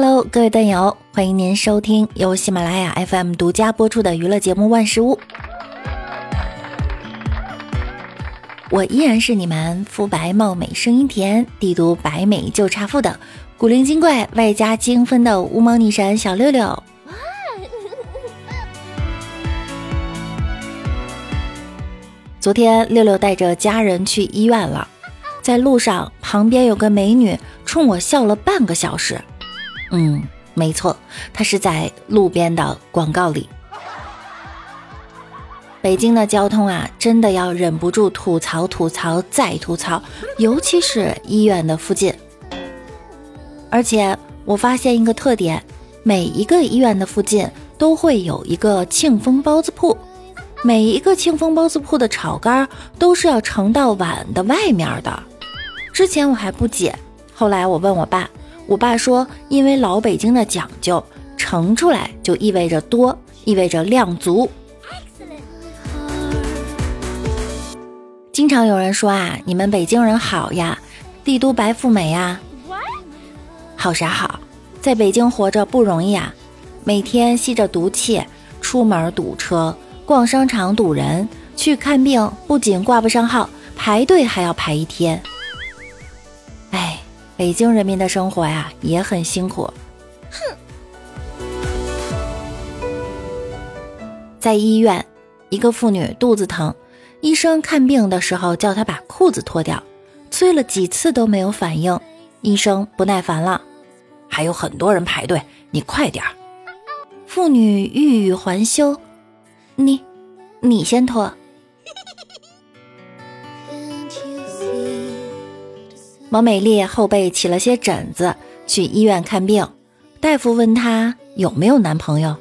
Hello，各位段友，欢迎您收听由喜马拉雅 FM 独家播出的娱乐节目《万事屋》。我依然是你们肤白貌美、声音甜、帝都白美就差富的古灵精怪外加精分的无毛女神小六六。昨天六六带着家人去医院了，在路上旁边有个美女冲我笑了半个小时。嗯，没错，它是在路边的广告里。北京的交通啊，真的要忍不住吐槽吐槽再吐槽，尤其是医院的附近。而且我发现一个特点，每一个医院的附近都会有一个庆丰包子铺，每一个庆丰包子铺的炒肝都是要盛到碗的外面的。之前我还不解，后来我问我爸，我爸说，因为老北京的讲究，盛出来就意味着多，意味着量足。经常有人说啊，你们北京人好呀，帝都白富美呀。好啥好，在北京活着不容易啊，每天吸着毒气，出门堵车，逛商场堵人，去看病不仅挂不上号，排队还要排一天。北京人民的生活呀也很辛苦。哼，在医院，一个妇女肚子疼。医生看病的时候叫她把裤子脱掉，催了几次都没有反应。医生不耐烦了，还有很多人排队，你快点儿。妇女欲语还休，你，你先脱。王美丽后背起了些疹子，去医院看病。大夫问她有没有男朋友，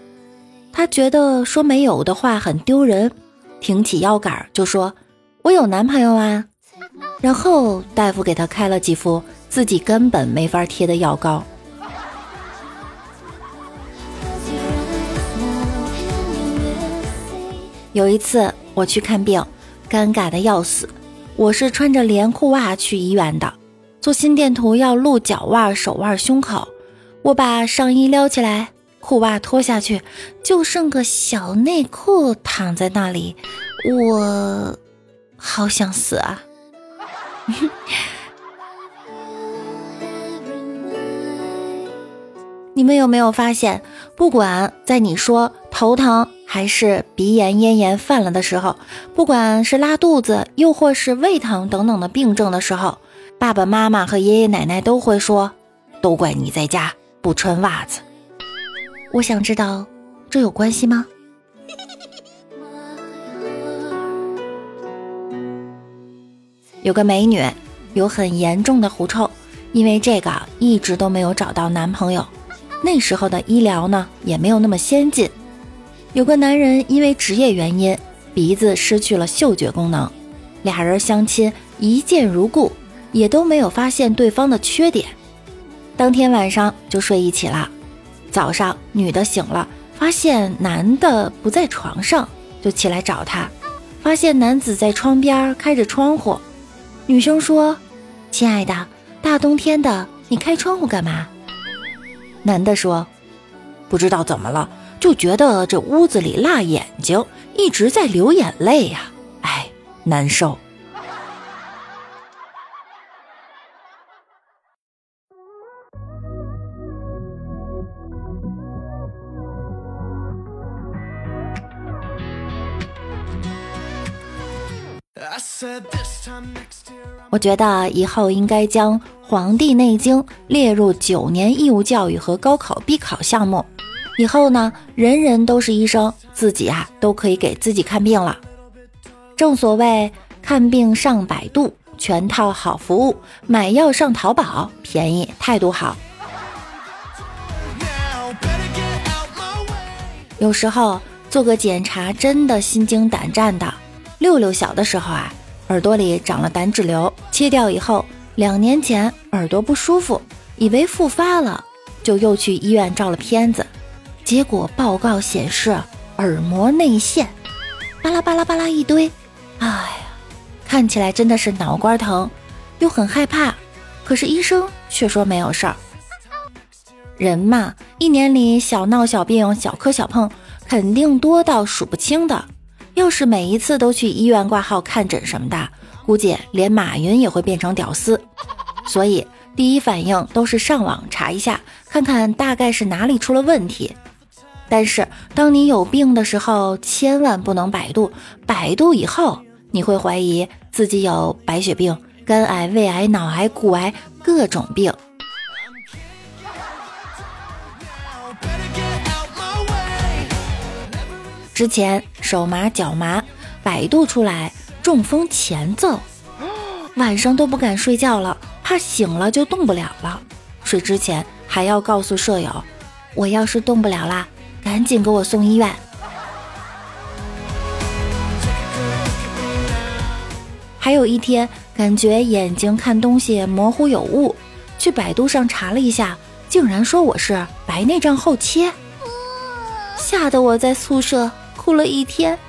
她觉得说没有的话很丢人。挺起腰杆就说：“我有男朋友啊。”然后大夫给她开了几副自己根本没法贴的药膏。有一次我去看病，尴尬的要死。我是穿着连裤袜去医院的，做心电图要露脚腕、手腕、胸口。我把上衣撩起来。裤袜脱下去，就剩个小内裤躺在那里，我好想死啊！你们有没有发现，不管在你说头疼还是鼻炎、咽炎犯了的时候，不管是拉肚子，又或是胃疼等等的病症的时候，爸爸妈妈和爷爷奶奶都会说：“都怪你在家不穿袜子。”我想知道，这有关系吗？有个美女有很严重的狐臭，因为这个一直都没有找到男朋友。那时候的医疗呢也没有那么先进。有个男人因为职业原因，鼻子失去了嗅觉功能，俩人相亲一见如故，也都没有发现对方的缺点，当天晚上就睡一起了。早上，女的醒了，发现男的不在床上，就起来找他，发现男子在窗边开着窗户。女生说：“亲爱的，大冬天的，你开窗户干嘛？”男的说：“不知道怎么了，就觉得这屋子里辣眼睛，一直在流眼泪呀，哎，难受。”我觉得以后应该将《黄帝内经》列入九年义务教育和高考必考项目。以后呢，人人都是医生，自己啊都可以给自己看病了。正所谓看病上百度，全套好服务；买药上淘宝，便宜态度好。有时候做个检查真的心惊胆战的。六六小的时候啊。耳朵里长了胆脂瘤，切掉以后，两年前耳朵不舒服，以为复发了，就又去医院照了片子，结果报告显示耳膜内陷，巴拉巴拉巴拉一堆，哎呀，看起来真的是脑瓜疼，又很害怕，可是医生却说没有事儿。人嘛，一年里小闹小病、小磕小碰，肯定多到数不清的。要是每一次都去医院挂号看诊什么的，估计连马云也会变成屌丝。所以第一反应都是上网查一下，看看大概是哪里出了问题。但是当你有病的时候，千万不能百度。百度以后，你会怀疑自己有白血病、肝癌、胃癌、脑癌、骨癌，各种病。之前手麻脚麻，百度出来中风前奏，晚上都不敢睡觉了，怕醒了就动不了了。睡之前还要告诉舍友，我要是动不了啦，赶紧给我送医院。还有一天，感觉眼睛看东西模糊有雾，去百度上查了一下，竟然说我是白内障后切，吓得我在宿舍。哭了一天，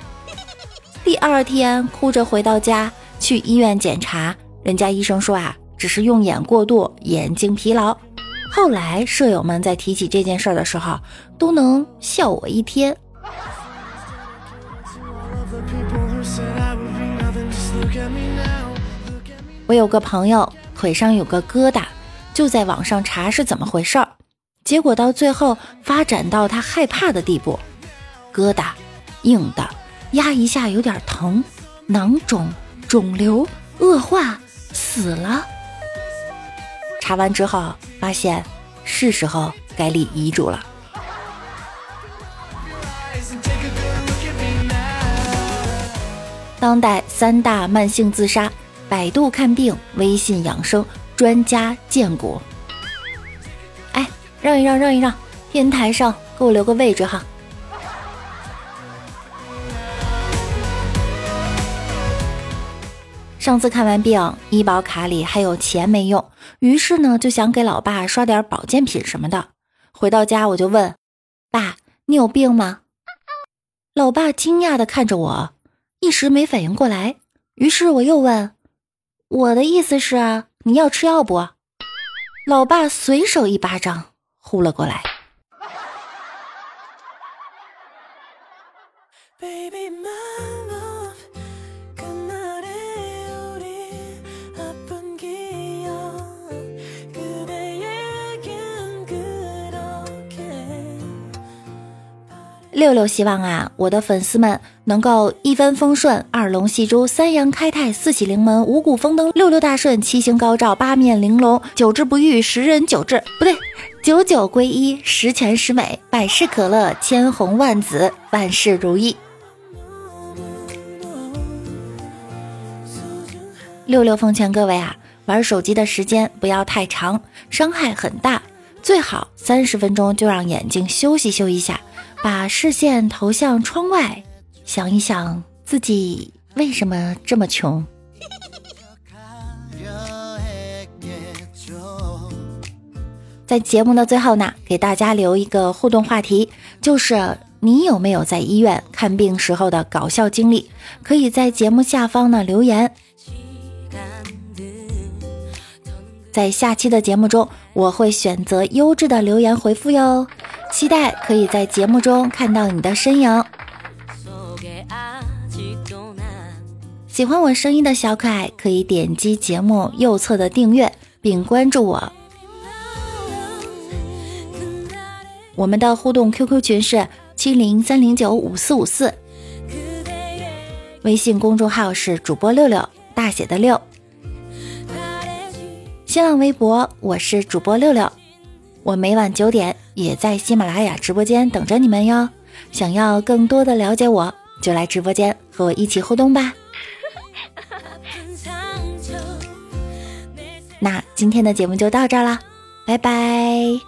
第二天哭着回到家，去医院检查，人家医生说啊，只是用眼过度，眼睛疲劳。后来舍友们在提起这件事儿的时候，都能笑我一天。我有个朋友腿上有个疙瘩，就在网上查是怎么回事儿，结果到最后发展到他害怕的地步，疙瘩。硬的，压一下有点疼，囊肿、肿瘤恶化，死了。查完之后发现是时候该立遗嘱了。当代三大慢性自杀：百度看病、微信养生、专家荐股。哎，让一让，让一让，天台上给我留个位置哈。上次看完病，医保卡里还有钱没用，于是呢就想给老爸刷点保健品什么的。回到家我就问爸：“你有病吗？”老爸惊讶的看着我，一时没反应过来。于是我又问：“我的意思是你要吃药不？”老爸随手一巴掌呼了过来 baby。六六希望啊，我的粉丝们能够一帆风顺，二龙戏珠，三阳开泰，四喜临门，五谷丰登，六六大顺，七星高照，八面玲珑，九治不愈，十人九治不对，九九归一，十全十美，百事可乐，千红万紫，万事如意。六六奉劝各位啊，玩手机的时间不要太长，伤害很大，最好三十分钟就让眼睛休息休一下。把视线投向窗外，想一想自己为什么这么穷。在节目的最后呢，给大家留一个互动话题，就是你有没有在医院看病时候的搞笑经历？可以在节目下方呢留言。在下期的节目中，我会选择优质的留言回复哟。期待可以在节目中看到你的身影。喜欢我声音的小可爱，可以点击节目右侧的订阅并关注我。我们的互动 QQ 群是七零三零九五四五四，微信公众号是主播六六大写的六，新浪微博我是主播六六。我每晚九点也在喜马拉雅直播间等着你们哟。想要更多的了解我，就来直播间和我一起互动吧。那今天的节目就到这儿啦，拜拜。